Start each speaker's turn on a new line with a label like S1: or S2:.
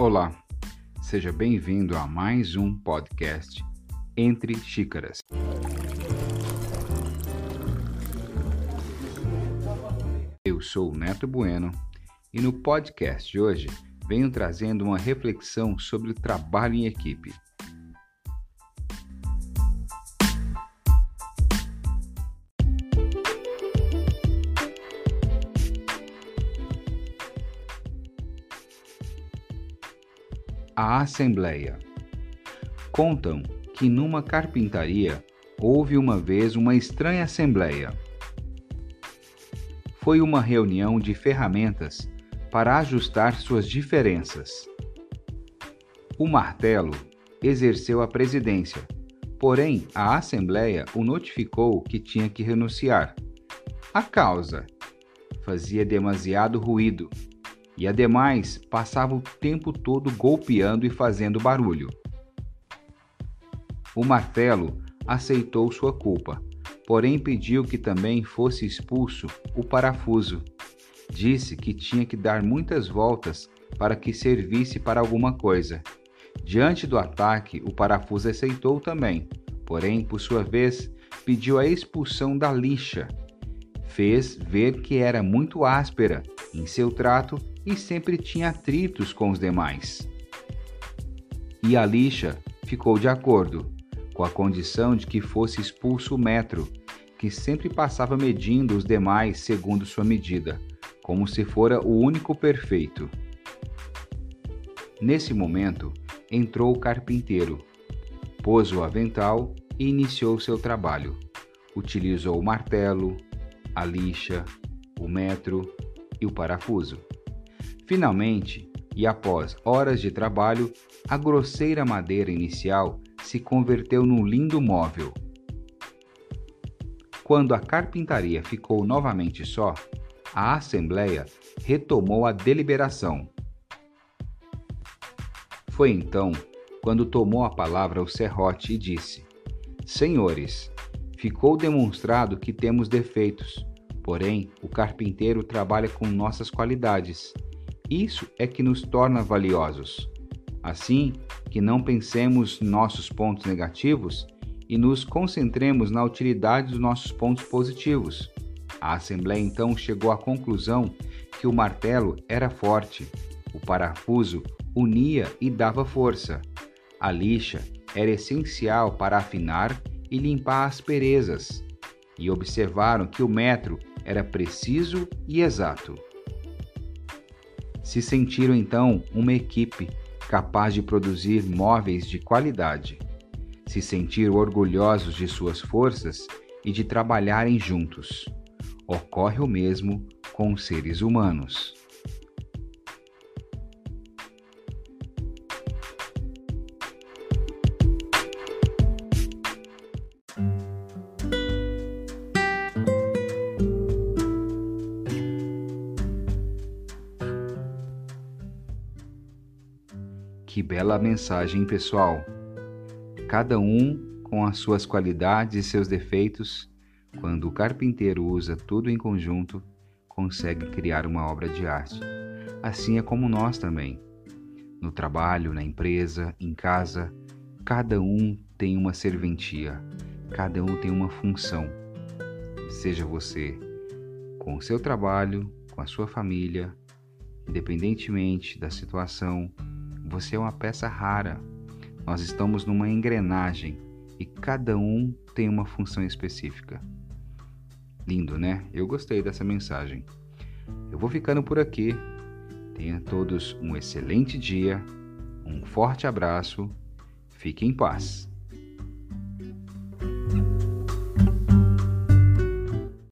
S1: Olá, seja bem-vindo a mais um podcast Entre Xícaras. Eu sou o Neto Bueno e no podcast de hoje venho trazendo uma reflexão sobre o trabalho em equipe. A Assembleia. Contam que numa carpintaria houve uma vez uma estranha assembleia. Foi uma reunião de ferramentas para ajustar suas diferenças. O martelo exerceu a presidência, porém a Assembleia o notificou que tinha que renunciar. A causa fazia demasiado ruído e ademais passava o tempo todo golpeando e fazendo barulho. O martelo aceitou sua culpa, porém pediu que também fosse expulso o parafuso. Disse que tinha que dar muitas voltas para que servisse para alguma coisa. Diante do ataque, o parafuso aceitou também, porém, por sua vez, pediu a expulsão da lixa. Fez ver que era muito áspera em seu trato e sempre tinha atritos com os demais. E a lixa ficou de acordo, com a condição de que fosse expulso o metro, que sempre passava medindo os demais segundo sua medida, como se fora o único perfeito. Nesse momento, entrou o carpinteiro, pôs o avental e iniciou seu trabalho. Utilizou o martelo, a lixa, o metro e o parafuso. Finalmente, e após horas de trabalho, a grosseira madeira inicial se converteu num lindo móvel. Quando a carpintaria ficou novamente só, a Assembleia retomou a deliberação. Foi então quando tomou a palavra o serrote e disse: Senhores, ficou demonstrado que temos defeitos, porém o carpinteiro trabalha com nossas qualidades isso é que nos torna valiosos. Assim, que não pensemos nossos pontos negativos e nos concentremos na utilidade dos nossos pontos positivos. A Assembleia então chegou à conclusão que o martelo era forte, o parafuso unia e dava força, a lixa era essencial para afinar e limpar asperezas, e observaram que o metro era preciso e exato se sentiram então uma equipe capaz de produzir móveis de qualidade. Se sentiram orgulhosos de suas forças e de trabalharem juntos. Ocorre o mesmo com os seres humanos. Que bela mensagem, pessoal! Cada um com as suas qualidades e seus defeitos, quando o carpinteiro usa tudo em conjunto, consegue criar uma obra de arte. Assim é como nós também. No trabalho, na empresa, em casa, cada um tem uma serventia, cada um tem uma função. Seja você com o seu trabalho, com a sua família, independentemente da situação, você é uma peça rara. Nós estamos numa engrenagem e cada um tem uma função específica. Lindo, né? Eu gostei dessa mensagem. Eu vou ficando por aqui. Tenha todos um excelente dia, um forte abraço, fique em paz.